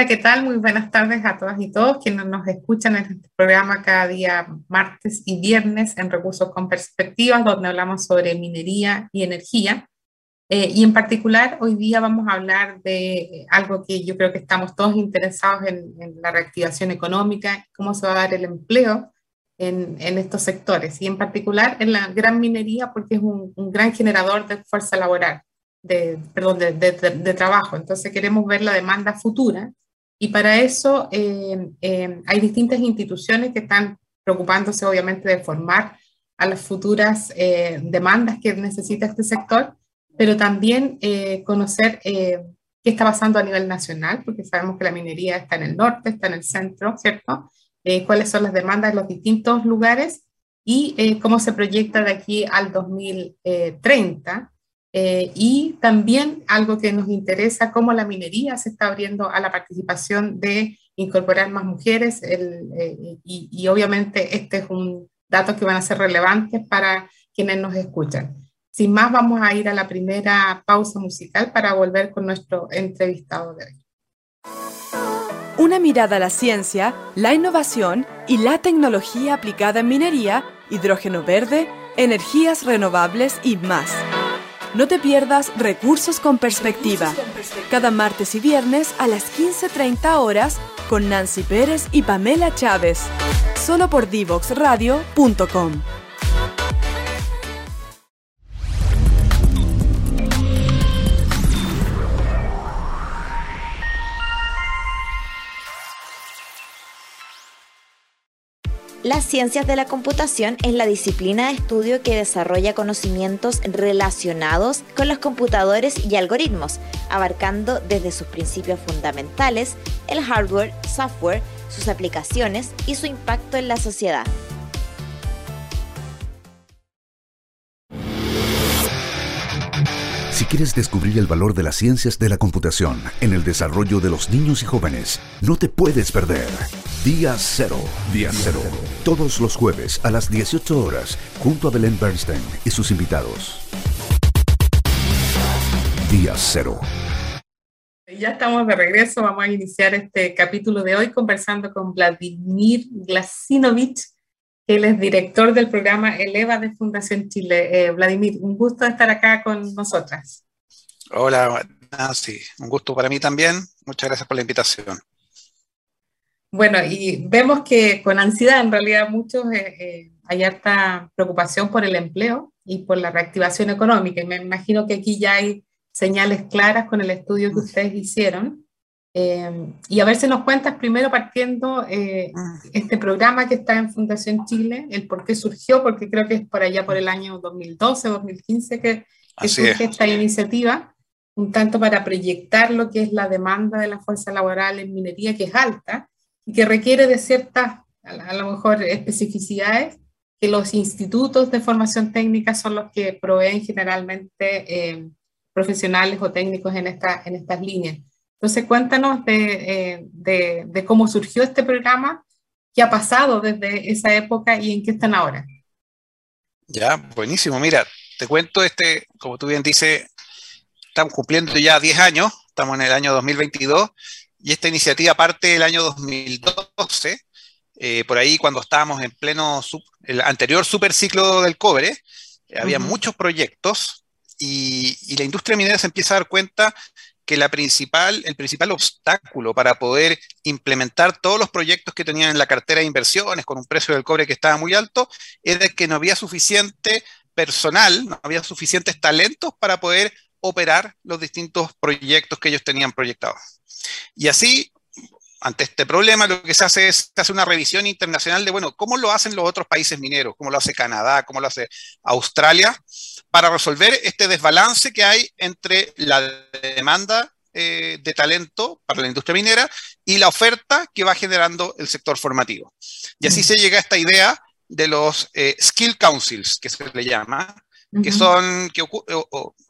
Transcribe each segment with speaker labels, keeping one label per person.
Speaker 1: Hola, ¿qué tal? Muy buenas tardes a todas y todos quienes nos escuchan en este programa cada día martes y viernes en Recursos con Perspectivas, donde hablamos sobre minería y energía. Eh, y en particular, hoy día vamos a hablar de algo que yo creo que estamos todos interesados en, la reactivación económica, cómo se va a dar el empleo en, en, estos sectores, y en particular en la gran minería, porque es un, un gran generador de fuerza laboral de, perdón, de, de, trabajo. Entonces queremos ver la demanda futura y para eso eh, eh, hay distintas instituciones que están preocupándose obviamente de formar a las futuras eh, demandas que necesita este sector, pero también conocer qué está pasando a nivel nacional, porque sabemos que la minería está en el norte, está en el centro, ¿cierto? cuáles son las demandas en los distintos lugares y cómo se proyecta de aquí al 2030 eh, y también algo que nos interesa, cómo la minería se está abriendo a la participación de incorporar más mujeres eh, y, y, obviamente este es un dato que van a ser relevantes para quienes nos escuchan. Sin más, vamos a ir a la primera pausa musical para volver con nuestro entrevistado de hoy.
Speaker 2: Una mirada a la ciencia, la innovación y la tecnología aplicada en minería, hidrógeno verde, energías renovables y más. No te pierdas Recursos con Perspectiva. Cada martes y viernes a las 15.30 horas con Nancy Pérez y Pamela Chávez. Solo por divoxradio.com.
Speaker 3: Las ciencias de la computación es la disciplina de estudio que desarrolla conocimientos relacionados con los computadores y algoritmos, abarcando desde sus principios fundamentales, el hardware, software, sus aplicaciones y su impacto en la sociedad.
Speaker 4: Si quieres descubrir el valor de las ciencias de la computación en el desarrollo de los niños y jóvenes, no te puedes perder. Día Cero. Día Cero. Todos los jueves a las 18 horas, junto a Belén Bernstein y sus invitados. Día Cero.
Speaker 1: Ya estamos de regreso. Vamos a iniciar este capítulo de hoy conversando con Vladimir Glasinovich, que él es director del programa Eleva de Fundación Chile. Eh, Vladimir, un gusto estar acá con nosotras.
Speaker 5: Hola, Nancy. Un gusto para mí también. Muchas gracias por la invitación.
Speaker 1: Bueno, y vemos que con ansiedad en realidad muchos eh, eh, hay harta preocupación por el empleo y por la reactivación económica. Y me imagino que aquí ya hay señales claras con el estudio que ustedes hicieron. Eh, y a ver si nos cuentas primero partiendo eh, este programa que está en Fundación Chile, el por qué surgió, porque creo que es por allá por el año 2012, 2015 que, que surge esta iniciativa, un tanto para proyectar lo que es la demanda de la fuerza laboral en minería, que es alta y que requiere de ciertas, a lo mejor, especificidades que los institutos de formación técnica son los que proveen generalmente eh, profesionales o técnicos en, esta, en estas líneas. Entonces, cuéntanos eh, de, de, cómo surgió este programa, qué ha pasado desde esa época y en qué están ahora.
Speaker 5: Ya, buenísimo. Mira, te cuento, este, como tú bien dices, estamos cumpliendo ya 10 años, estamos en el año 2022, y esta iniciativa parte del año 2012, eh, por ahí cuando estábamos en pleno, el anterior superciclo del cobre, había muchos proyectos y, y, la industria minera se empieza a dar cuenta que la principal, el principal obstáculo para poder implementar todos los proyectos que tenían en la cartera de inversiones con un precio del cobre que estaba muy alto, era que no había suficiente personal, no había suficientes talentos para poder operar los distintos proyectos que ellos tenían proyectados. Y así, ante este problema, lo que se hace es hacer una revisión internacional de, bueno, ¿cómo lo hacen los otros países mineros? ¿Cómo lo hace Canadá? ¿Cómo lo hace Australia? para resolver este desbalance que hay entre la demanda eh, de talento para la industria minera y la oferta que va generando el sector formativo. Y así se llega a esta idea de los eh, Skill Councils, que se le llama, que son, que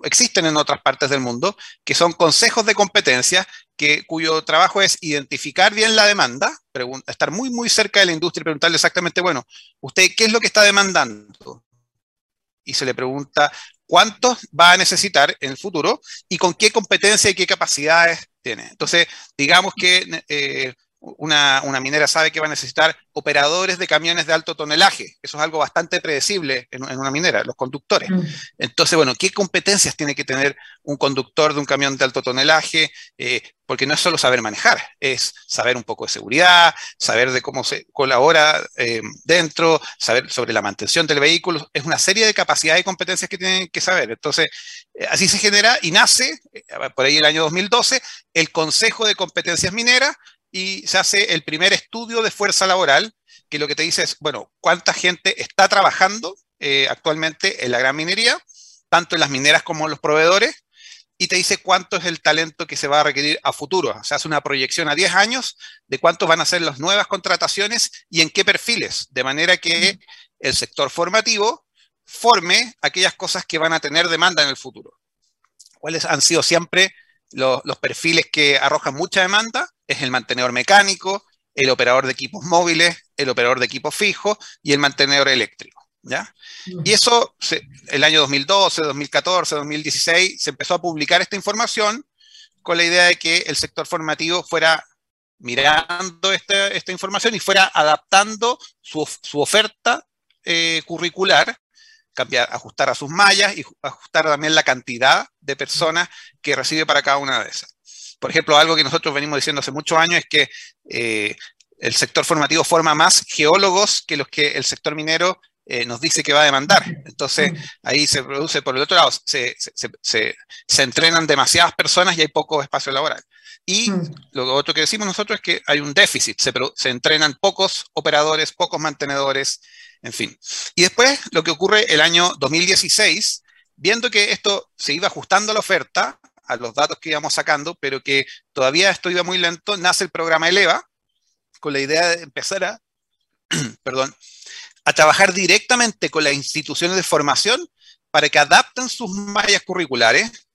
Speaker 5: existen en otras partes del mundo, que son consejos de competencia, que, cuyo trabajo es identificar bien la demanda, estar muy, muy cerca de la industria y preguntarle exactamente, bueno, ¿usted qué es lo que está demandando? y se le pregunta cuántos va a necesitar en el futuro y con qué competencia y qué capacidades tiene. Entonces, digamos que eh, una, minera sabe que va a necesitar operadores de camiones de alto tonelaje. Eso es algo bastante predecible en, una minera, los conductores. Mm. Entonces, bueno, ¿qué competencias tiene que tener un conductor de un camión de alto tonelaje? Eh, porque no es solo saber manejar, es saber un poco de seguridad, saber de cómo se colabora eh, dentro, saber sobre la mantención del vehículo. Es una serie de capacidades y competencias que tienen que saber. Entonces, eh, así se genera y nace, por ahí el año 2012, el Consejo de Competencias Mineras, y se hace el primer estudio de fuerza laboral, que lo que te dice es, bueno, cuánta gente está trabajando eh, actualmente en la gran minería, tanto en las mineras como en los proveedores, y te dice cuánto es el talento que se va a requerir a futuro. O sea, hace una proyección a 10 años de cuántos van a ser las nuevas contrataciones y en qué perfiles, de manera que el sector formativo forme aquellas cosas que van a tener demanda en el futuro. ¿Cuáles han sido siempre los, los perfiles que arrojan mucha demanda? es el mantenedor mecánico, el operador de equipos móviles, el operador de equipos fijos y el mantenedor eléctrico. ¿ya? Y eso, el año 2012, 2014, 2016, se empezó a publicar esta información con la idea de que el sector formativo fuera mirando esta, información y fuera adaptando su, oferta eh, curricular, cambiar, ajustar a sus mallas y ajustar también la cantidad de personas que recibe para cada una de esas. Por ejemplo, algo que nosotros venimos diciendo hace muchos años es que eh, el sector formativo forma más geólogos que los que el sector minero eh, nos dice que va a demandar. Entonces, ahí se produce, por el otro lado, se, entrenan demasiadas personas y hay poco espacio laboral. Y mm. lo otro que decimos nosotros es que hay un déficit, se, entrenan pocos operadores, pocos mantenedores, en fin. Y después, lo que ocurre el año 2016, viendo que esto se iba ajustando a la oferta, a los datos que íbamos sacando, pero que todavía esto iba muy lento, nace el programa Eleva con la idea de empezar a, perdón, a trabajar directamente con las instituciones de formación para que adapten sus mallas curriculares,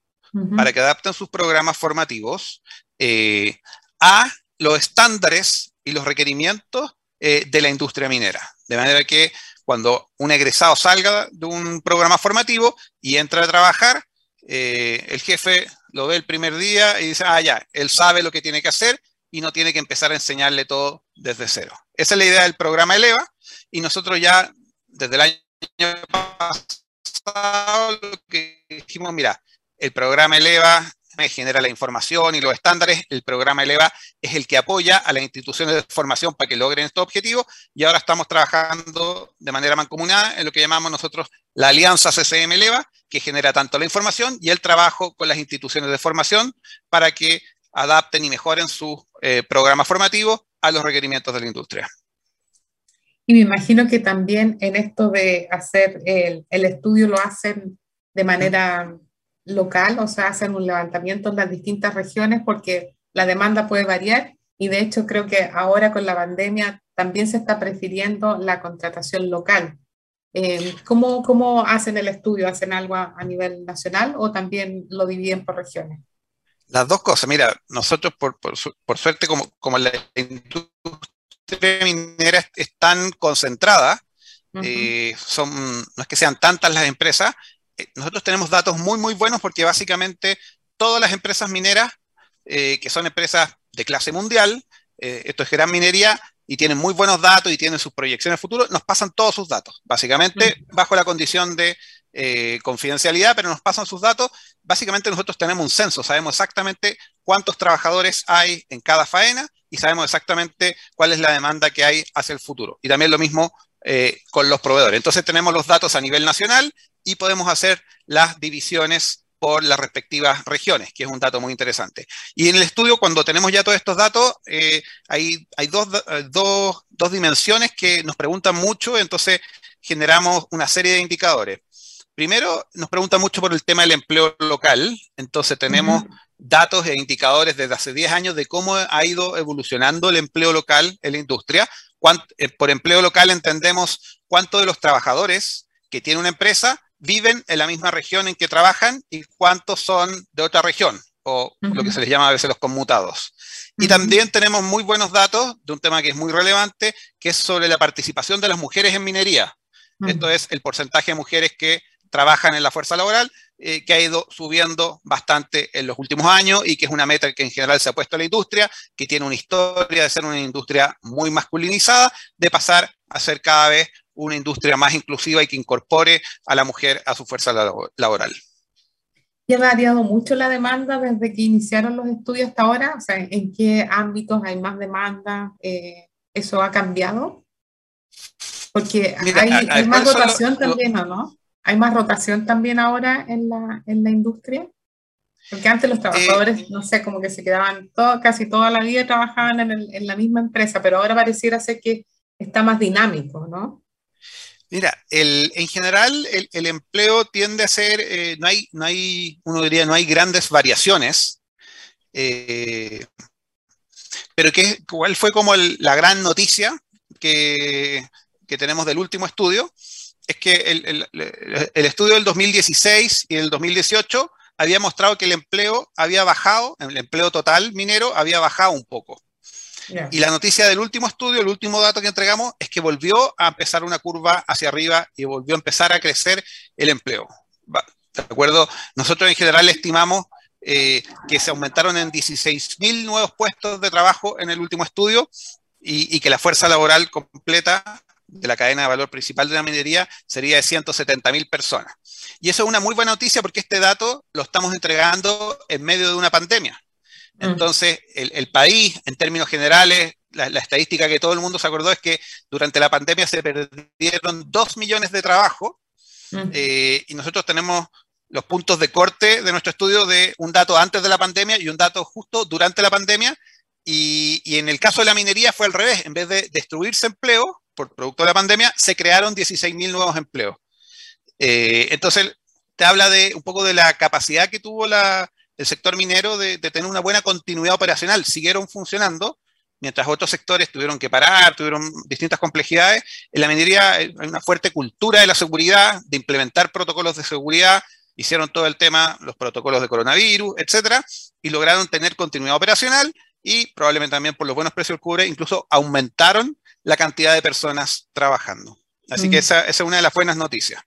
Speaker 5: para que adapten sus programas formativos eh, a los estándares y los requerimientos eh, de la industria minera. De manera que cuando un egresado salga de un programa formativo y entra a trabajar, eh, el jefe lo ve el primer día y dice, ah, ya, él sabe lo que tiene que hacer y no tiene que empezar a enseñarle todo desde cero. Esa es la idea del programa Eleva y nosotros ya desde el año pasado que dijimos, mira, el programa Eleva genera la información y los estándares, el programa Eleva es el que apoya a las instituciones de formación para que logren estos objetivos y ahora estamos trabajando de manera mancomunada en lo que llamamos nosotros la alianza CCM Eleva, que genera tanto la información y el trabajo con las instituciones de formación para que adapten y mejoren sus eh, programas formativos a los requerimientos de la industria.
Speaker 1: Y me imagino que también en esto de hacer el estudio lo hacen de manera local, o sea, hacen un levantamiento en las distintas regiones porque la demanda puede variar y de hecho creo que ahora con la pandemia también se está prefiriendo la contratación local. Eh, ¿cómo, ¿cómo, hacen el estudio? ¿Hacen algo a, nivel nacional o también lo dividen por regiones?
Speaker 5: Las dos cosas. Mira, nosotros por, por, suerte como, como la industria minera es tan concentrada, eh, son, no es que sean tantas las empresas, nosotros tenemos datos muy, muy buenos porque básicamente todas las empresas mineras, eh, que son empresas de clase mundial, eh, esto es gran minería, y tienen muy buenos datos y tienen sus proyecciones futuras, nos pasan todos sus datos, básicamente bajo la condición de confidencialidad, pero nos pasan sus datos. Básicamente nosotros tenemos un censo, sabemos exactamente cuántos trabajadores hay en cada faena y sabemos exactamente cuál es la demanda que hay hacia el futuro. Y también lo mismo con los proveedores. Entonces tenemos los datos a nivel nacional y podemos hacer las divisiones por las respectivas regiones, que es un dato muy interesante. Y en el estudio, cuando tenemos ya todos estos datos, eh, hay, hay dos, dos, dos, dimensiones que nos preguntan mucho, entonces generamos una serie de indicadores. Primero, nos pregunta mucho por el tema del empleo local, entonces tenemos datos e indicadores desde hace 10 años de cómo ha ido evolucionando el empleo local en la industria. Eh, por empleo local entendemos cuánto de los trabajadores que tiene una empresa viven en la misma región en que trabajan y cuántos son de otra región, o lo que se les llama a veces los conmutados. Y también tenemos muy buenos datos de un tema que es muy relevante, que es sobre la participación de las mujeres en minería. Esto es el porcentaje de mujeres que trabajan en la fuerza laboral, eh, que ha ido subiendo bastante en los últimos años y que es una meta que en general se ha puesto a la industria, que tiene una historia de ser una industria muy masculinizada, de pasar a ser cada vez una industria más inclusiva y que incorpore a la mujer a su fuerza laboral.
Speaker 1: ¿Y ha variado mucho la demanda desde que iniciaron los estudios hasta ahora? O sea, ¿en qué ámbitos hay más demanda? Eh, ¿Eso ha cambiado? Porque hay, más rotación también, no? ¿Hay más rotación también ahora en la, en la industria? Porque antes los trabajadores, eh, no sé, como que se quedaban todo, casi toda la vida trabajaban en, en, la misma empresa, pero ahora pareciera ser que está más dinámico, ¿no?
Speaker 5: Mira, el, en general el, empleo tiende a ser, eh, no, hay, no hay, uno diría, no hay grandes variaciones, eh, pero que igual fue como la gran noticia que, que, tenemos del último estudio, es que el, el, estudio del 2016 y el 2018 había mostrado que el empleo había bajado, el empleo total minero había bajado un poco. Y la noticia del último estudio, el último dato que entregamos, es que volvió a empezar una curva hacia arriba y volvió a empezar a crecer el empleo. ¿De acuerdo? Nosotros en general estimamos eh, que se aumentaron en 16.000 nuevos puestos de trabajo en el último estudio y, que la fuerza laboral completa de la cadena de valor principal de la minería sería de 170.000 personas. Y eso es una muy buena noticia porque este dato lo estamos entregando en medio de una pandemia. Entonces, el, país, en términos generales, la, estadística que todo el mundo se acordó es que durante la pandemia se perdieron dos millones de trabajo mm. eh, y nosotros tenemos los puntos de corte de nuestro estudio de un dato antes de la pandemia y un dato justo durante la pandemia. Y, en el caso de la minería fue al revés. En vez de destruirse empleo por producto de la pandemia, se crearon 16.000 nuevos empleos. Eh, entonces, te habla de un poco de la capacidad que tuvo la, el sector minero de, tener una buena continuidad operacional. Siguieron funcionando, mientras otros sectores tuvieron que parar, tuvieron distintas complejidades. En la minería hay una fuerte cultura de la seguridad, de implementar protocolos de seguridad, hicieron todo el tema, los protocolos de coronavirus, etcétera, y lograron tener continuidad operacional y probablemente también por los buenos precios del cubre, incluso aumentaron la cantidad de personas trabajando. Así que mm. esa, esa es una de las buenas noticias.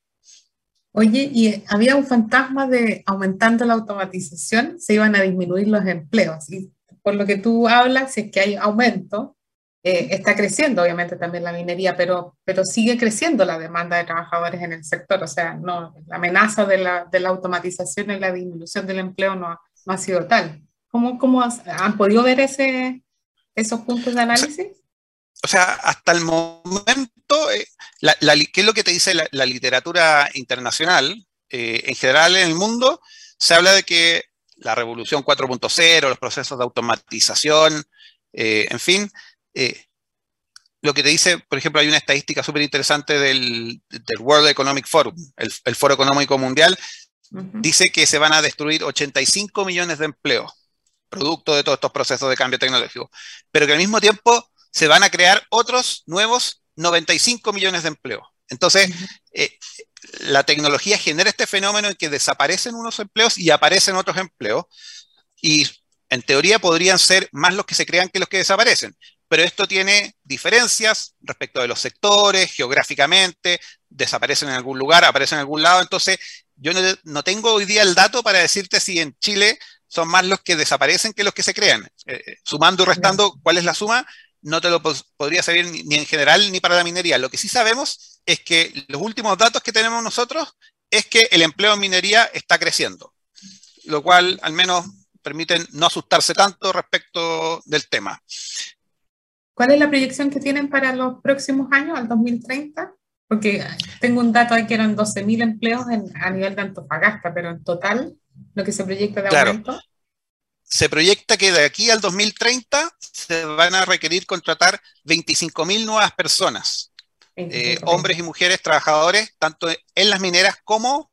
Speaker 1: Oye, y había un fantasma de aumentando la automatización, se iban a disminuir los empleos. Y por lo que tú hablas, es que hay aumento, eh, está creciendo obviamente también la minería, pero, pero sigue creciendo la demanda de trabajadores en el sector. O sea, no, la amenaza de la, de la automatización y la disminución del empleo no, no ha sido tal. ¿Cómo, cómo han podido ver ese, esos puntos de análisis?
Speaker 5: O sea, hasta el momento eh, ¿qué es lo que te dice la, literatura internacional? Eh, en general en el mundo se habla de que la revolución 4.0, los procesos de automatización, eh, en fin, lo que te dice, por ejemplo, hay una estadística súper interesante del, World Economic Forum, el, Foro Económico Mundial, dice que se van a destruir 85 millones de empleos, producto de todos estos procesos de cambio tecnológico, pero que al mismo tiempo se van a crear otros nuevos 95 millones de empleos. Entonces, eh, la tecnología genera este fenómeno en que desaparecen unos empleos y aparecen otros empleos. Y en teoría podrían ser más los que se crean que los que desaparecen. Pero esto tiene diferencias respecto de los sectores, geográficamente, desaparecen en algún lugar, aparecen en algún lado. Entonces, yo no, tengo hoy día el dato para decirte si en Chile son más los que desaparecen que los que se crean. Eh, eh, sumando y restando, ¿cuál es la suma? No te lo podría saber ni, en general ni para la minería. Lo que sí sabemos es que los últimos datos que tenemos nosotros es que el empleo en minería está creciendo, lo cual al menos permite no asustarse tanto respecto del tema.
Speaker 1: ¿Cuál es la proyección que tienen para los próximos años, al 2030? Porque tengo un dato ahí que eran 12.000 empleos a nivel de Antofagasta, pero en total lo que se proyecta de aumento
Speaker 5: se proyecta que de aquí al 2030 se van a requerir contratar 25.000 nuevas personas, eh, hombres y mujeres trabajadores, tanto en las mineras como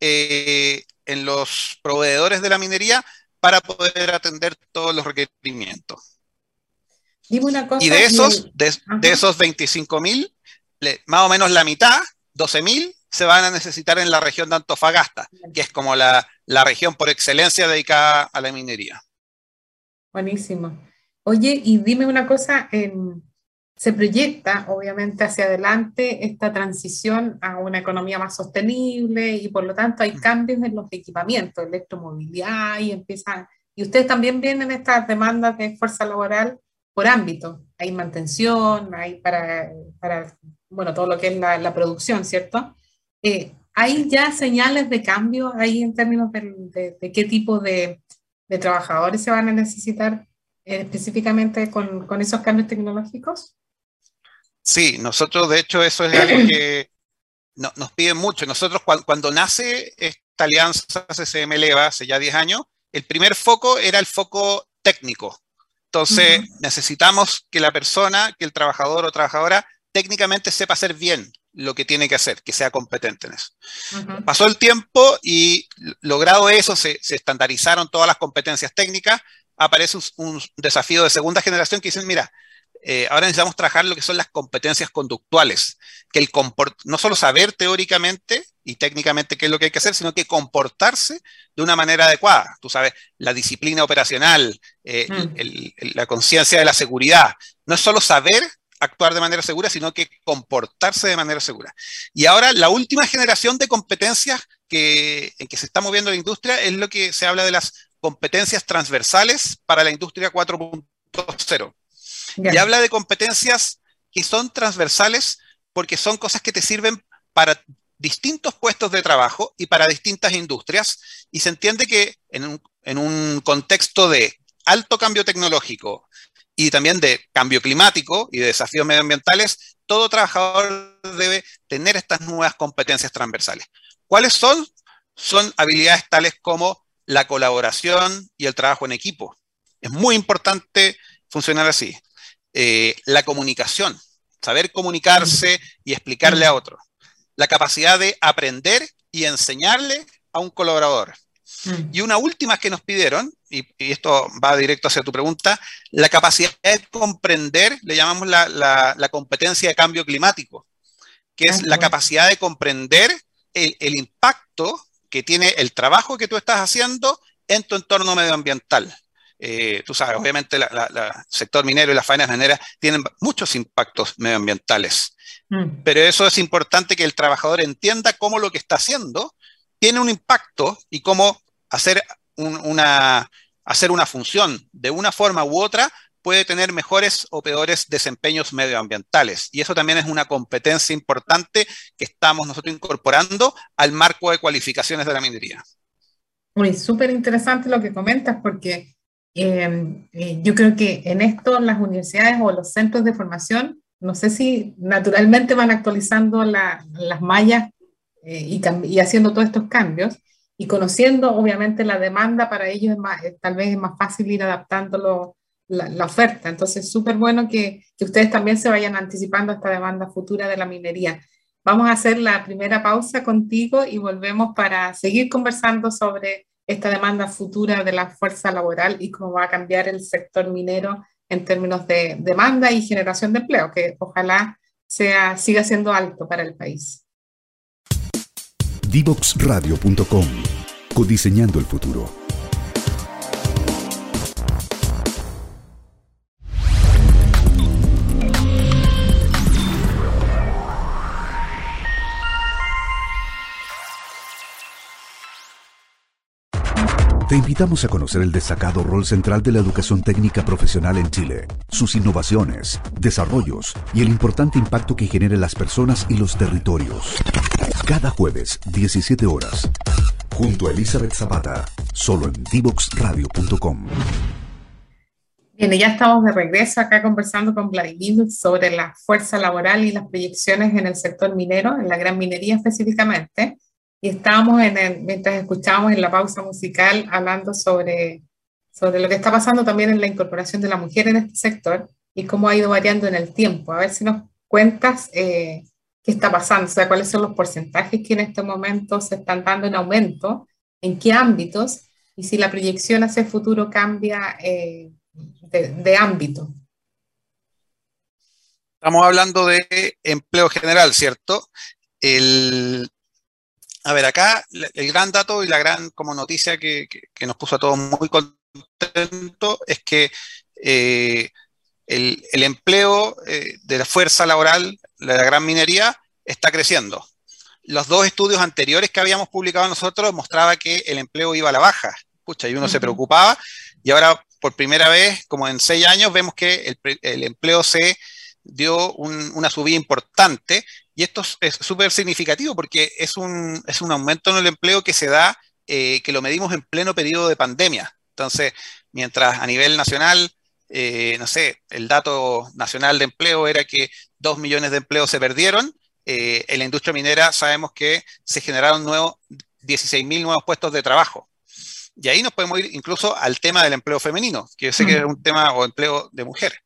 Speaker 5: eh, en los proveedores de la minería, para poder atender todos los requerimientos. y de esos, de, esos 25.000, más o menos la mitad, 12.000, se van a necesitar en la región de Antofagasta, que es como la, la región por excelencia dedicada a la minería.
Speaker 1: Buenísimo. Oye, y dime una cosa, se proyecta obviamente hacia adelante esta transición a una economía más sostenible y por lo tanto hay mm. cambios en los equipamientos, electromovilidad y empiezan, y ustedes también vienen estas demandas de fuerza laboral por ámbito, hay mantención, hay para, para bueno, todo lo que es la, producción, ¿cierto? Eh, ¿Hay ya señales de cambio ahí en términos de, de, qué tipo de, de, trabajadores se van a necesitar eh, específicamente con, con esos cambios tecnológicos?
Speaker 5: Sí, nosotros de hecho eso es algo que nos piden mucho. Nosotros cuando, nace esta alianza CCM Leva hace ya 10 años, el primer foco era el foco técnico. Entonces necesitamos que la persona, que el trabajador o trabajadora técnicamente sepa hacer bien lo que tiene que hacer, que sea competente en eso. Pasó el tiempo y logrado eso, se, estandarizaron todas las competencias técnicas, aparece un, desafío de segunda generación que dicen, mira, eh, ahora necesitamos trabajar lo que son las competencias conductuales, que el no solo saber teóricamente y técnicamente qué es lo que hay que hacer, sino que comportarse de una manera adecuada. Tú sabes, la disciplina operacional, eh, mm. la conciencia de la seguridad. No es solo saber actuar de manera segura, sino que comportarse de manera segura. Y ahora la última generación de competencias que, en que se está moviendo la industria es lo que se habla de las competencias transversales para la industria 4.0. Y habla de competencias que son transversales porque son cosas que te sirven para distintos puestos de trabajo y para distintas industrias. Y se entiende que en un, contexto de alto cambio tecnológico y también de cambio climático y de desafíos medioambientales, todo trabajador debe tener estas nuevas competencias transversales. ¿Cuáles son? Son habilidades tales como la colaboración y el trabajo en equipo. Es muy importante funcionar así. Eh, la comunicación, saber comunicarse y explicarle a otro. La capacidad de aprender y enseñarle a un colaborador. Mm. Y una última que nos pidieron, y, esto va directo hacia tu pregunta, la capacidad de comprender, le llamamos la, competencia de cambio climático, que es ah, la capacidad de comprender el, el, impacto que tiene el trabajo que tú estás haciendo en tu entorno medioambiental. Eh, tú sabes, obviamente el sector minero y las faenas mineras tienen muchos impactos medioambientales, mm. pero eso es importante que el trabajador entienda cómo lo que está haciendo tiene un impacto y cómo hacer, una, hacer una función de una forma u otra puede tener mejores o peores desempeños medioambientales. Y eso también es una competencia importante que estamos nosotros incorporando al marco de cualificaciones de la minería.
Speaker 1: Muy súper interesante lo que comentas porque Em, eh, yo creo que en esto las universidades o los centros de formación, no sé si naturalmente van actualizando las mallas eh, y, haciendo todos estos cambios y conociendo obviamente la demanda para ellos eh, tal vez es más fácil ir adaptando la, la, oferta. Entonces, súper bueno que, que ustedes también se vayan anticipando a esta demanda futura de la minería. Vamos a hacer la primera pausa contigo y volvemos para seguir conversando sobre esta demanda futura de la fuerza laboral y cómo va a cambiar el sector minero en términos de demanda y generación de empleo, que ojalá sea, siga siendo alto para el país.
Speaker 4: Divoxradio.com Codiseñando el futuro. Te invitamos a conocer el destacado rol central de la educación técnica profesional en Chile, sus innovaciones, desarrollos y el importante impacto que genera en las personas y los territorios. Cada jueves, 17 horas, junto a Elizabeth Zapata, solo en divoxradio.com.
Speaker 1: Bien, ya estamos de regreso acá conversando con Vladimir sobre la fuerza laboral y las proyecciones en el sector minero, en la gran minería específicamente. Y estábamos en el, mientras escuchábamos en la pausa musical hablando sobre, sobre lo que está pasando también en la incorporación de la mujer en este sector y cómo ha ido variando en el tiempo. A ver si nos cuentas eh, qué está pasando, o sea, cuáles son los porcentajes que en este momento se están dando en aumento, en qué ámbitos y si la proyección hacia el futuro cambia eh, de, ámbito.
Speaker 5: Estamos hablando de empleo general, ¿cierto? El, a ver, acá el gran dato y la gran como noticia que, nos puso a todos muy contentos es que eh, el, empleo eh, de la fuerza laboral la gran minería está creciendo. Los dos estudios anteriores que habíamos publicado nosotros mostraba que el empleo iba a la baja. Pucha, y uno se preocupaba. Y ahora, por primera vez, como en seis años, vemos que el, empleo se dio una subida importante. Y esto es súper significativo porque es un, es un aumento en el empleo que se da, eh, que lo medimos en pleno periodo de pandemia. Entonces, mientras a nivel nacional eh, no sé, el dato nacional de empleo era que dos millones de empleos se perdieron. Eh, en la industria minera sabemos que se generaron nuevos 16.000 nuevos puestos de trabajo. Y ahí nos podemos ir incluso al tema del empleo femenino, que yo sé que es un tema o empleo de mujeres.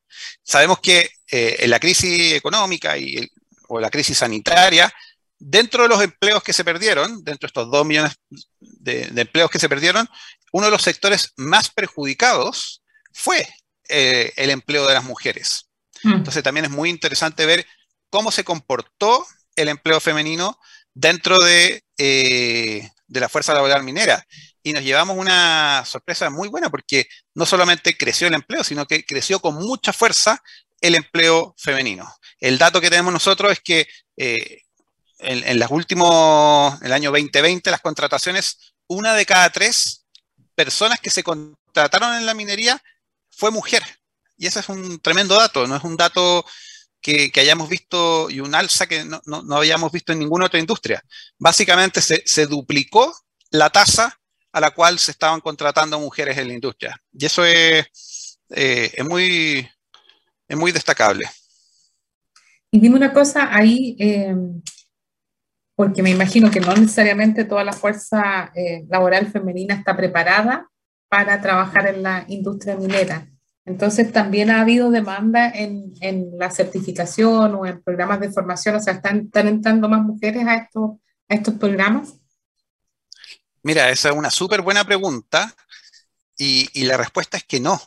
Speaker 5: Sabemos que eh, en la crisis económica y o la crisis sanitaria, dentro de los empleos que se perdieron, dentro de estos dos millones de, de empleos que se perdieron, uno de los sectores más perjudicados fue eh, el empleo de las mujeres. Mm. Entonces también es muy interesante ver cómo se comportó el empleo femenino dentro de, eh, de la fuerza laboral minera. Y nos llevamos una sorpresa muy buena porque no solamente creció el empleo, sino que creció con mucha fuerza el empleo femenino. El dato que tenemos nosotros es que eh, en, en, los últimos, el año 2020, las contrataciones, una de cada tres personas que se contrataron en la minería fue mujer. Y ese es un tremendo dato, no es un dato que, hayamos visto y un alza que no, habíamos visto en ninguna otra industria. Básicamente se, duplicó la tasa a la cual se estaban contratando mujeres en la industria. Y eso es, eh, es, muy, es muy destacable.
Speaker 1: Y dime una cosa ahí, eh, porque me imagino que no necesariamente toda la fuerza eh, laboral femenina está preparada para trabajar en la industria minera. Entonces, también ha habido demanda en, en, la certificación o en programas de formación, o sea, ¿están, están entrando más mujeres a estos, a estos programas?
Speaker 5: Mira, esa es una súper buena pregunta y, y, la respuesta es que no.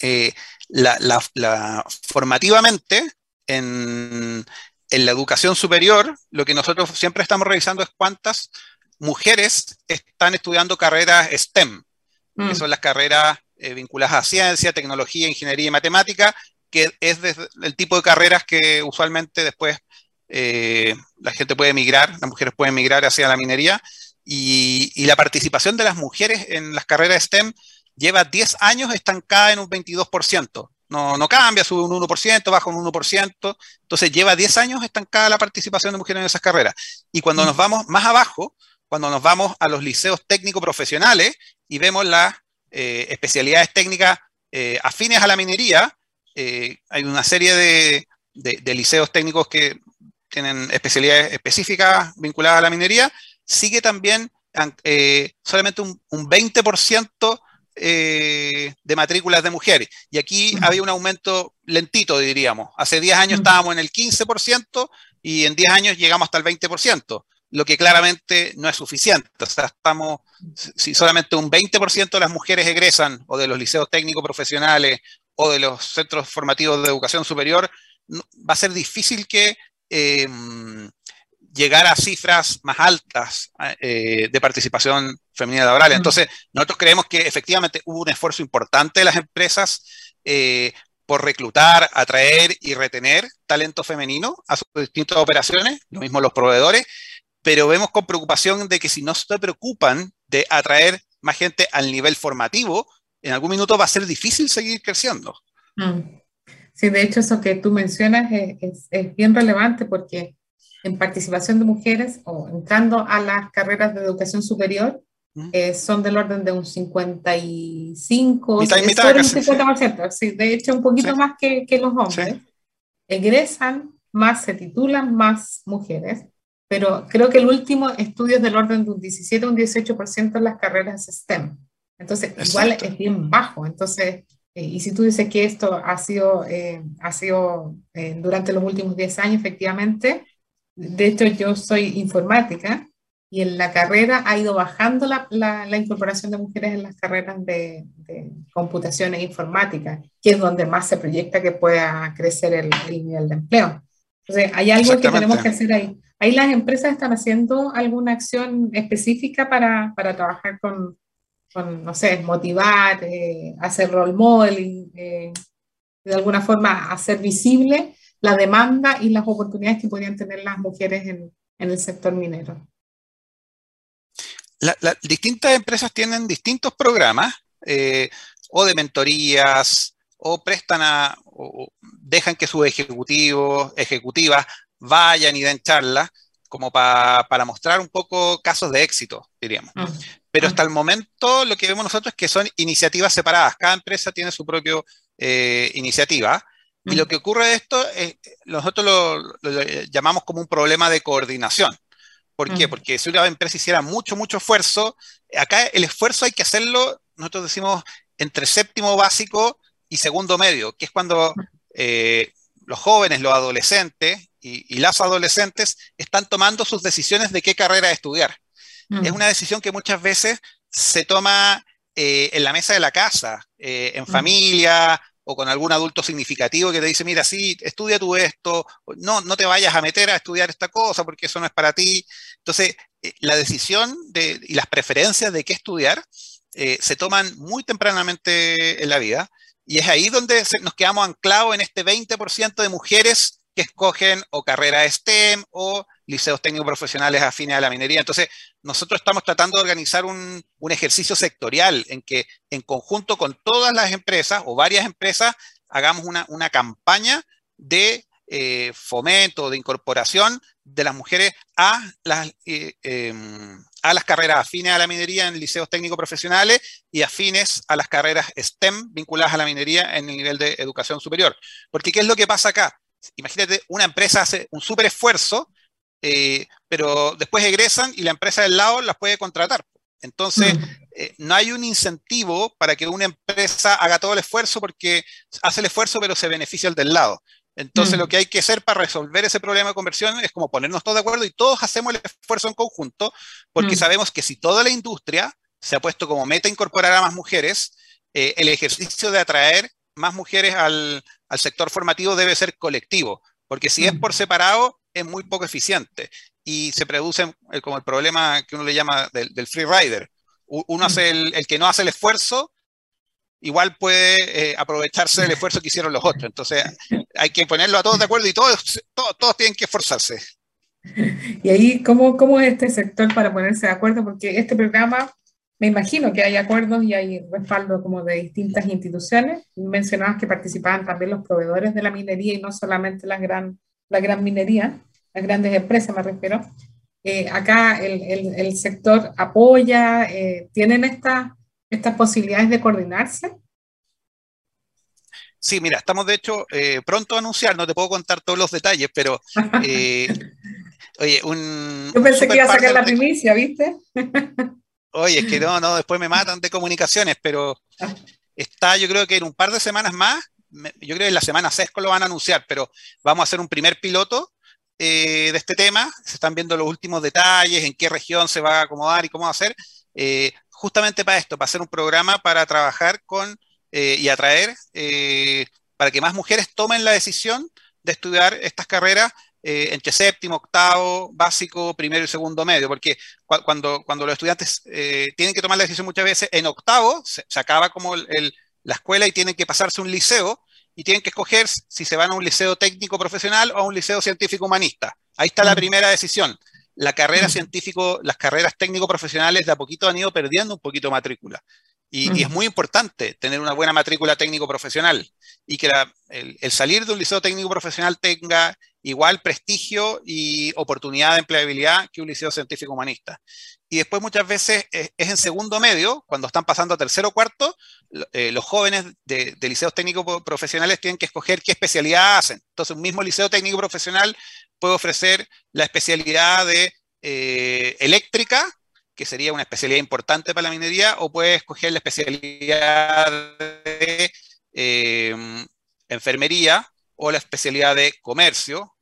Speaker 5: Eh, la, la, formativamente, en, en la educación superior, lo que nosotros siempre estamos revisando es cuántas mujeres están estudiando carreras STEM, que mm. son las carreras eh, vinculadas a ciencia, tecnología, ingeniería y matemática, que es el tipo de carreras que usualmente después eh, la gente puede migrar, las mujeres pueden migrar hacia la minería, y, la participación de las mujeres en las carreras STEM lleva 10 años estancada en un 22%. No, no cambia, sube un 1%, baja un 1%. Entonces lleva 10 años estancada la participación de mujeres en esas carreras. Y cuando mm. nos vamos más abajo, cuando nos vamos a los liceos técnico profesionales y vemos las eh, especialidades técnicas eh, afines a la minería. Eh, hay una serie de, liceos técnicos que tienen especialidades específicas vinculadas a la minería. Sigue también solamente un, 20% de matrículas de mujeres. Y aquí había un aumento lentito, diríamos. Hace 10 años estábamos en el 15% y en 10 años llegamos hasta el 20% lo que claramente no es suficiente. O sea, estamos, si solamente un 20% de las mujeres egresan o de los liceos técnicos profesionales o de los centros formativos de educación superior, va a ser difícil que eh, llegar a cifras más altas eh, de participación femenina laboral. Entonces, nosotros creemos que efectivamente hubo un esfuerzo importante de las empresas eh, por reclutar, atraer y retener talento femenino a sus distintas operaciones, lo mismo los proveedores, pero vemos con preocupación de que si no se preocupan de atraer más gente al nivel formativo, en algún minuto va a ser difícil seguir creciendo. Mm.
Speaker 1: Sí, de hecho eso que tú mencionas es, bien relevante porque en participación de mujeres o entrando a las carreras de educación superior eh, son del orden de un 55, mitad y mitad, un 50%, sí, de hecho un poquito más que, que, los hombres. Egresan más, se titulan más mujeres pero creo que el último estudio es del orden de un 17 o un 18% en las carreras STEM. Entonces, igual es bien bajo. Entonces, eh, y si tú dices que esto ha sido, eh, ha sido eh, durante los últimos 10 años, efectivamente, de hecho yo soy informática y en la carrera ha ido bajando la, la, incorporación de mujeres en las carreras de, de, computación e informática, que es donde más se proyecta que pueda crecer el, el nivel de empleo. Entonces, hay algo que tenemos que hacer ahí. ¿Ahí las empresas están haciendo alguna acción específica para, para trabajar con, no sé, motivar, eh, hacer role modeling, eh, de alguna forma hacer visible la demanda y las oportunidades que podrían tener las mujeres en, el sector minero.
Speaker 5: Las distintas empresas tienen distintos programas, eh, o de mentorías, o prestan a, o dejan que sus ejecutivos, ejecutivas vayan y den charlas, como para mostrar un poco casos de éxito, diríamos. Ah. Pero hasta el momento lo que vemos nosotros es que son iniciativas separadas. Cada empresa tiene su propia eh, iniciativa. Y lo que ocurre de esto, es, nosotros lo, llamamos como un problema de coordinación. ¿Por qué? Porque si una empresa hiciera mucho, mucho esfuerzo, acá el esfuerzo hay que hacerlo, nosotros decimos, entre séptimo básico y segundo medio, que es cuando eh, los jóvenes, los adolescentes y, las adolescentes están tomando sus decisiones de qué carrera estudiar. Es una decisión que muchas veces se toma eh, en la mesa de la casa, eh, en familia o con algún adulto significativo que te dice, mira, sí, estudia tú esto, no, no te vayas a meter a estudiar esta cosa porque eso no es para ti. Entonces, eh, la decisión de, y las preferencias de qué estudiar se toman muy tempranamente en la vida y es ahí donde nos quedamos anclados en este 20% de mujeres que escogen o carrera STEM o liceos técnicos profesionales afines a la minería. Entonces, nosotros estamos tratando de organizar un, ejercicio sectorial en que en conjunto con todas las empresas o varias empresas hagamos una, campaña de eh, fomento, de incorporación de las mujeres a las, eh, em, a las carreras afines a la minería en liceos técnicos profesionales y afines a las carreras STEM vinculadas a la minería en el nivel de educación superior. Porque ¿qué es lo que pasa acá? Imagínate, una empresa hace un súper esfuerzo, eh, pero después egresan y la empresa del lado las puede contratar. Entonces, mm. eh, no hay un incentivo para que una empresa haga todo el esfuerzo porque hace el esfuerzo pero se beneficia el del lado. Entonces, mm. lo que hay que hacer para resolver ese problema de conversión es como ponernos todos de acuerdo y todos hacemos el esfuerzo en conjunto, porque mm. sabemos que si toda la industria se ha puesto como meta incorporar a más mujeres, eh, el ejercicio de atraer más mujeres al, sector formativo debe ser colectivo, porque si es por mm. separado, es muy poco eficiente y se produce el, como el problema que uno le llama del, free rider. Uno hace el, que no hace el esfuerzo igual puede eh, aprovecharse del esfuerzo que hicieron los otros. Entonces hay que ponerlo a todos de acuerdo y todos, todos, tienen que esforzarse.
Speaker 1: Y ahí, ¿cómo, ¿cómo es este sector para ponerse de acuerdo? Porque este programa, me imagino que hay acuerdos y hay respaldo como de distintas instituciones. Mencionabas que participaban también los proveedores de la minería y no solamente la gran, la gran minería, las grandes empresas me refiero. Eh, acá el, el, sector apoya, eh, tienen estas estas posibilidades de coordinarse?
Speaker 5: Sí, mira, estamos de hecho eh, pronto a anunciar, no te puedo contar todos los detalles, pero eh, oye, un...
Speaker 1: Yo pensé que iba a sacar la primicia, ¿viste?
Speaker 5: oye, es que no, no, después me matan de comunicaciones, pero está yo creo que en un par de semanas más, yo creo que en la semana sesco lo van a anunciar, pero vamos a hacer un primer piloto eh, de este tema, se están viendo los últimos detalles, en qué región se va a acomodar y cómo va a ser justamente para esto, para hacer un programa para trabajar con eh, y atraer, eh, para que más mujeres tomen la decisión de estudiar estas carreras eh, entre séptimo, octavo, básico, primero y segundo medio, porque cuando, cuando los estudiantes tienen que tomar la decisión muchas veces en octavo, se, acaba como la escuela y tienen que pasarse un liceo y tienen que escoger si se van a un liceo técnico profesional o a un liceo científico humanista. Ahí está la primera decisión. La carrera científico, las carreras técnico-profesionales de a poquito han ido perdiendo un poquito matrícula. Y, es muy importante tener una buena matrícula técnico-profesional y que el, salir de un liceo técnico-profesional tenga igual prestigio y oportunidad de empleabilidad que un liceo científico-humanista. Y después muchas veces es, en segundo medio, cuando están pasando a tercero o cuarto, eh, los jóvenes de, liceos técnico-profesionales tienen que escoger qué especialidad hacen. Entonces, un mismo liceo técnico-profesional puede ofrecer la especialidad de eh, eléctrica, que sería una especialidad importante para la minería, o puede escoger la especialidad de em, enfermería o la especialidad de comercio.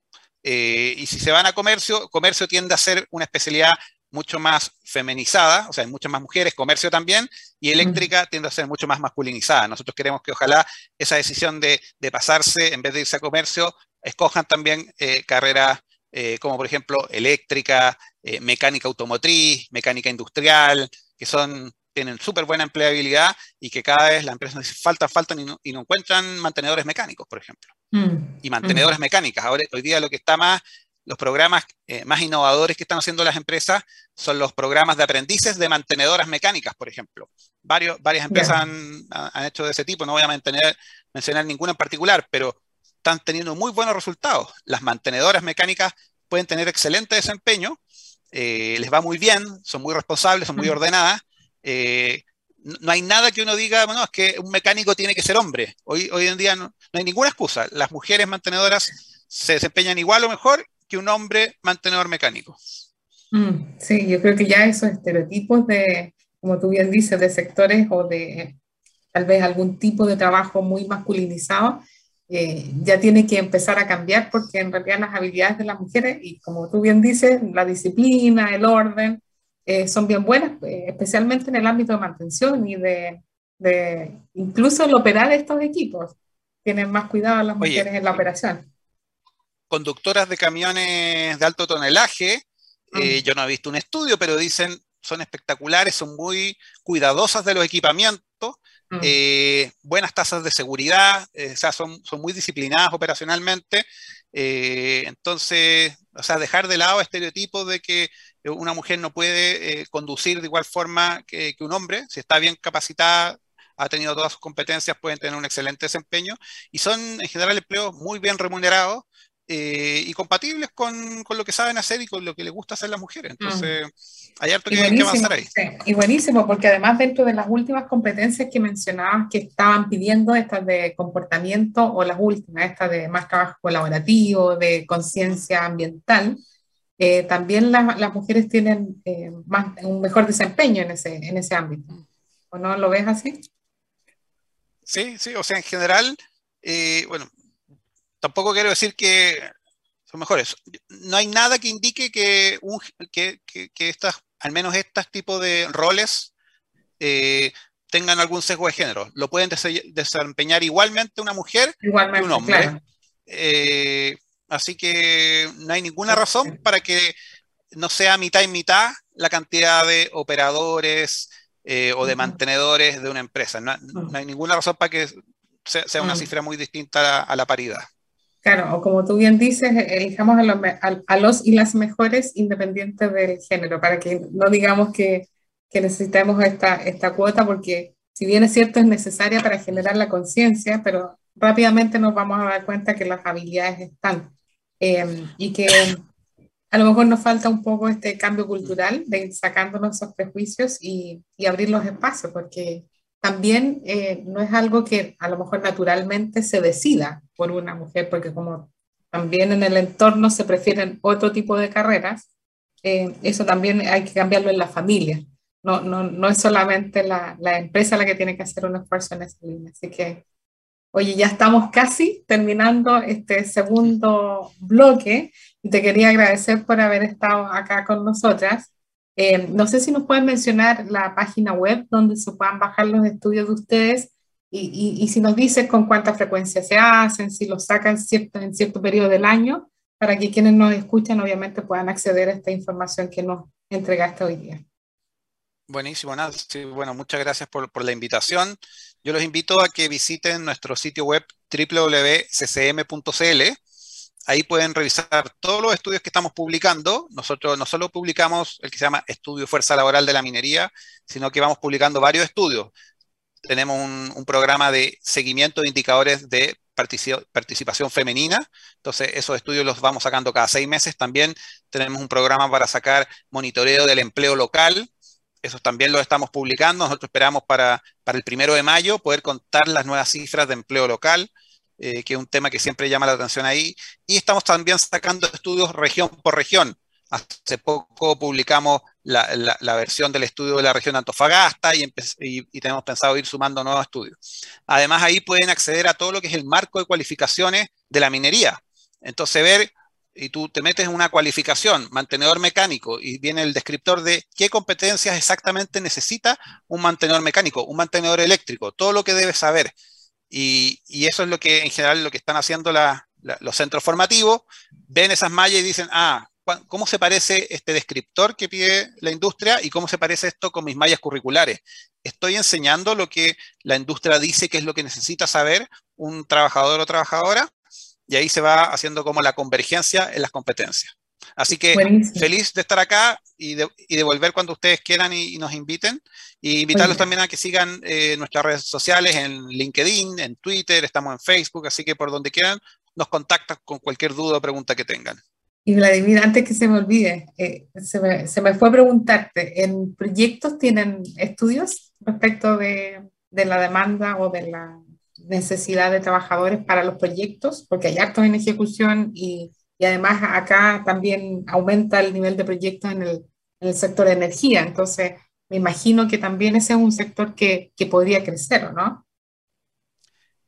Speaker 5: Eh, y si se van a comercio, comercio tiende a ser una especialidad mucho más feminizada, o sea, hay muchas más mujeres, comercio también, y eléctrica tiende a ser mucho más masculinizada. Nosotros queremos que ojalá esa decisión de, de pasarse, en vez de irse a comercio, escojan también eh, carreras eh, como por ejemplo eléctrica, eh, mecánica automotriz, mecánica industrial, que son tienen súper buena empleabilidad y que cada vez la empresa dice falta, faltan y no, y no encuentran mantenedores mecánicos, por ejemplo. Mm, y mantenedores mm. mecánicas. Ahora, hoy día lo que está más, los programas eh, más innovadores que están haciendo las empresas son los programas de aprendices de mantenedoras mecánicas, por ejemplo. Varios, varias empresas han, han, hecho de ese tipo, no voy a mantener, mencionar ninguna en particular, pero están teniendo muy buenos resultados. Las mantenedoras mecánicas pueden tener excelente desempeño, eh, les va muy bien, son muy responsables, son muy ordenadas. Eh, no hay nada que uno diga, bueno, es que un mecánico tiene que ser hombre. Hoy, en día no, hay ninguna excusa. Las mujeres mantenedoras se desempeñan igual o mejor que un hombre mantenedor mecánico.
Speaker 1: Mm, sí, yo creo que ya esos estereotipos de, como tú bien dices, de sectores o de tal vez algún tipo de trabajo muy masculinizado, eh, ya tiene que empezar a cambiar porque en realidad las habilidades de las mujeres, y como tú bien dices, la disciplina, el orden, eh, son bien buenas, eh, especialmente en el ámbito de mantención y de, de, incluso el operar estos equipos. Tienen más cuidado las mujeres en la operación.
Speaker 5: Conductoras de camiones de alto tonelaje, ah. yo no he visto un estudio, pero dicen son espectaculares, son muy cuidadosas de los equipamientos Mm. Eh, buenas tasas de seguridad, eh, o sea, son, son muy disciplinadas operacionalmente. Eh, entonces, o sea, dejar de lado estereotipos de que una mujer no puede conducir de igual forma que, que, un hombre, si está bien capacitada, ha tenido todas sus competencias, pueden tener un excelente desempeño y son en general empleos muy bien remunerados eh, y compatibles con, con, lo que saben hacer y con lo que les gusta hacer las mujeres. Mm. Entonces, hay harto que, que, avanzar ahí.
Speaker 1: y buenísimo, porque además dentro de las últimas competencias que mencionabas que estaban pidiendo, estas de comportamiento o las últimas, estas de más trabajo colaborativo, de conciencia ambiental, eh, también las mujeres tienen eh, más, un mejor desempeño en ese, en ese ámbito. ¿O no lo ves así?
Speaker 5: Sí, sí, o sea, en general, bueno, tampoco quiero decir que son mejores. No hay nada que indique que, que, estas, al menos estos tipos de roles eh, tengan algún sesgo de género. Lo pueden desempeñar igualmente una mujer y un hombre. Eh, así que no hay ninguna razón para que no sea mitad y mitad la cantidad de operadores eh, o de mantenedores de una empresa. No, hay ninguna razón para que sea, una cifra muy distinta a la paridad.
Speaker 1: Claro, o como tú bien dices, elijamos a los, y las mejores independientes del género, para que no digamos que, que necesitamos esta, esta cuota, porque si bien es cierto, es necesaria para generar la conciencia, pero rápidamente nos vamos a dar cuenta que las habilidades están. Em, y que a lo mejor nos falta un poco este cambio cultural de ir sacándonos esos prejuicios y, y abrir los espacios, porque también eh, no es algo que a lo mejor naturalmente se decida por una mujer, porque como también en el entorno se prefieren otro tipo de carreras, eh, eso también hay que cambiarlo en la familia. No, no, no es solamente la, la, empresa la que tiene que hacer un esfuerzo en esa línea. Así que, oye, ya estamos casi terminando este segundo bloque y te quería agradecer por haber estado acá con nosotras. Eh, no sé si nos pueden mencionar la página web donde se puedan bajar los estudios de ustedes y, si nos dices con cuánta frecuencia se hacen, si los sacan en cierto periodo del año, para que quienes nos escuchan obviamente puedan acceder a esta información que nos entregaste hoy día.
Speaker 5: Buenísimo, Nancy. Bueno, muchas gracias por la invitación. Yo los invito a que visiten nuestro sitio web www.ccm.cl ahí pueden revisar todos los estudios que estamos publicando. Nosotros no solo publicamos el que se llama Estudio Fuerza Laboral de la Minería, sino que vamos publicando varios estudios. Tenemos un, programa de seguimiento de indicadores de participación femenina. Entonces, esos estudios los vamos sacando cada seis meses. También tenemos un programa para sacar monitoreo del empleo local. Esos también los estamos publicando. Nosotros esperamos para, para el primero de mayo poder contar las nuevas cifras de empleo local. Eh, que es un tema que siempre llama la atención ahí. Y estamos también sacando estudios región por región. Hace poco publicamos la, la, versión del estudio de la región de Antofagasta y, y, tenemos pensado ir sumando nuevos estudios. Además, ahí pueden acceder a todo lo que es el marco de cualificaciones de la minería. Entonces, ver, y tú te metes en una cualificación, mantenedor mecánico, y viene el descriptor de qué competencias exactamente necesita un mantenedor mecánico, un mantenedor eléctrico, todo lo que debes saber. Y, eso es lo que en general lo que están haciendo los centros formativos, ven esas mallas y dicen, ah, cómo se parece este descriptor que pide la industria y cómo se parece esto con mis mallas curriculares. Estoy enseñando lo que la industria dice que es lo que necesita saber un trabajador o trabajadora y ahí se va haciendo como la convergencia en las competencias. Así que feliz de estar acá y de, volver cuando ustedes quieran y, nos inviten. Y invitarlos también a que sigan eh, nuestras redes sociales en LinkedIn, en Twitter, estamos en Facebook, así que por donde quieran nos contactan con cualquier duda o pregunta que tengan.
Speaker 1: Y Vladimir, antes que se me olvide, eh, se, me, se, me, fue a preguntarte, ¿en proyectos tienen estudios respecto de, de la demanda o de la necesidad de trabajadores para los proyectos? Porque hay actos en ejecución y y además acá también aumenta el nivel de proyectos en el, sector de energía. Entonces, me imagino que también ese es un sector que, que podría crecer, ¿o no?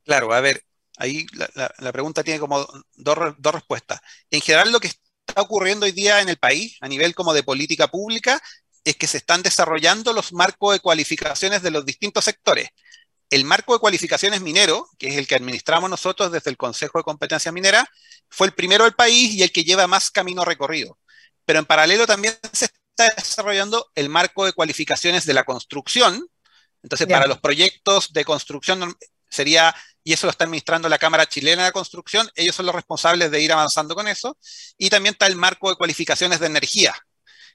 Speaker 5: Claro, a ver, ahí la, la, pregunta tiene como dos, dos, respuestas. En general, lo que está ocurriendo hoy día en el país, a nivel como de política pública, es que se están desarrollando los marcos de cualificaciones de los distintos sectores el marco de cualificaciones minero, que es el que administramos nosotros desde el Consejo de Competencia Minera, fue el primero del país y el que lleva más camino recorrido. Pero en paralelo también se está desarrollando el marco de cualificaciones de la construcción. Entonces, para los proyectos de construcción sería, y eso lo está administrando la Cámara Chilena de Construcción, ellos son los responsables de ir avanzando con eso. Y también está el marco de cualificaciones de energía.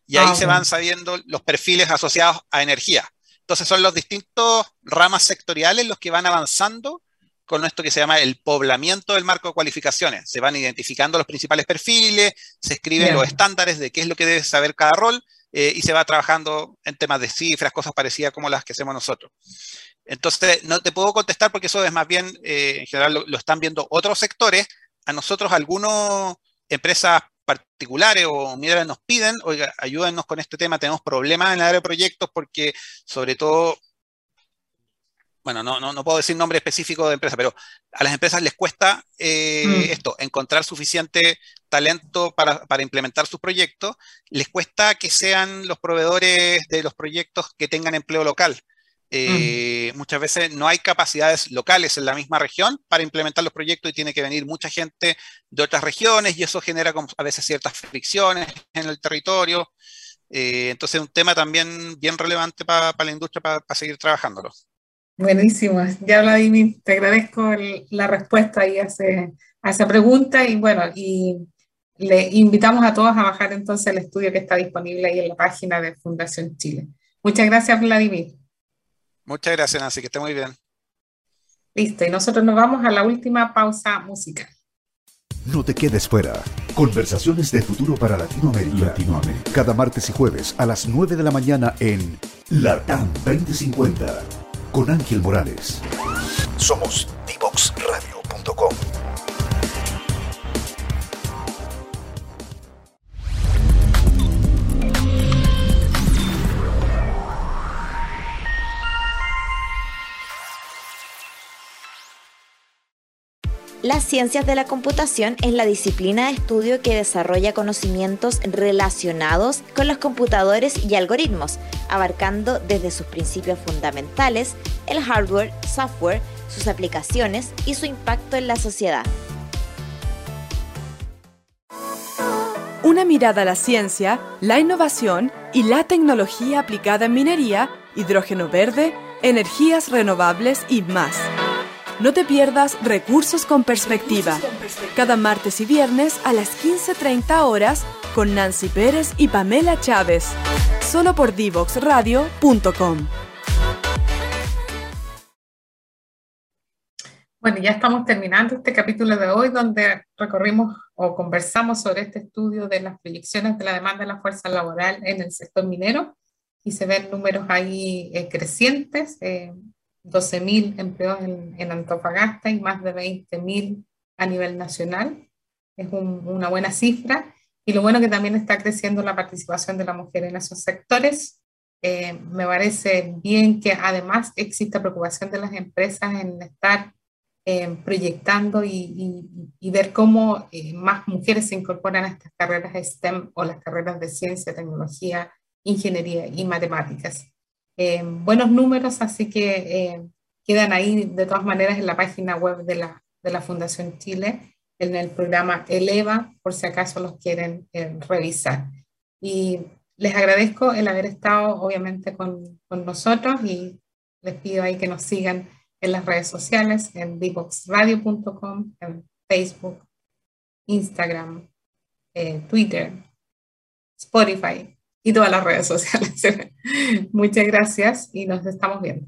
Speaker 5: Y ahí ah, se van sabiendo los perfiles asociados a energía. Entonces son los distintos ramas sectoriales los que van avanzando con esto que se llama el poblamiento del marco de cualificaciones. Se van identificando los principales perfiles, se escriben los estándares de qué es lo que debe saber cada rol eh, y se va trabajando en temas de cifras, cosas parecidas como las que hacemos nosotros. Entonces, no te puedo contestar porque eso es más bien, eh, en general, lo, lo, están viendo otros sectores. A nosotros, algunas empresas particulares o mineras nos piden, oiga, ayúdenos con este tema, tenemos problemas en el área de proyectos porque sobre todo, bueno, no, no, no puedo decir nombre específico de empresa, pero a las empresas les cuesta eh, mm. esto, encontrar suficiente talento para, para, implementar sus proyectos, les cuesta que sean los proveedores de los proyectos que tengan empleo local. Eh, muchas veces no hay capacidades locales en la misma región para implementar los proyectos y tiene que venir mucha gente de otras regiones y eso genera a veces ciertas fricciones en el territorio. Eh, entonces es un tema también bien relevante para la industria para seguir trabajándolo.
Speaker 1: Buenísimo. Ya Vladimir, te agradezco la respuesta ahí a, a esa pregunta y bueno, y le invitamos a todos a bajar entonces el estudio que está disponible ahí en la página de Fundación Chile. Muchas gracias, Vladimir.
Speaker 5: Muchas gracias, Nancy, que esté muy bien.
Speaker 1: Listo, y nosotros nos vamos a la última pausa musical.
Speaker 4: No te quedes fuera. Conversaciones de futuro para Latinoamérica. Latinoamérica. Cada martes y jueves a las 9 de la mañana en Latam 2050 con Ángel Morales. Somos divoxradio.com.
Speaker 3: Las ciencias de la computación es la disciplina de estudio que desarrolla conocimientos relacionados con los computadores y algoritmos, abarcando desde sus principios fundamentales, el hardware, software, sus aplicaciones y su impacto en la sociedad.
Speaker 2: Una mirada a la ciencia, la innovación y la tecnología aplicada en minería, hidrógeno verde, energías renovables y más. No te pierdas Recursos con Perspectiva, cada martes y viernes a las 15.30 horas con Nancy Pérez y Pamela Chávez, solo por divoxradio.com.
Speaker 1: Bueno, ya estamos terminando este capítulo de hoy donde recorrimos o conversamos sobre este estudio de las proyecciones de la demanda de la fuerza laboral en el sector minero y se ven números ahí eh, crecientes. Eh, 12.000 empleos en, Antofagasta y más de 20.000 a nivel nacional. Es una buena cifra. Y lo bueno que también está creciendo la participación de la mujer en esos sectores. Eh, me parece bien que además exista preocupación de las empresas en estar eh, proyectando y, ver cómo eh, más mujeres se incorporan a estas carreras STEM o las carreras de ciencia, tecnología, ingeniería y matemáticas. Eh, buenos números, así que eh, quedan ahí de todas maneras en la página web de la, de la Fundación Chile en el programa Eleva, por si acaso los quieren eh, revisar. Y les agradezco el haber estado, obviamente, con, con, nosotros y les pido ahí que nos sigan en las redes sociales, en divoxradio.com, en Facebook, Instagram, Twitter, Spotify y todas las redes sociales. Muchas gracias y nos estamos viendo.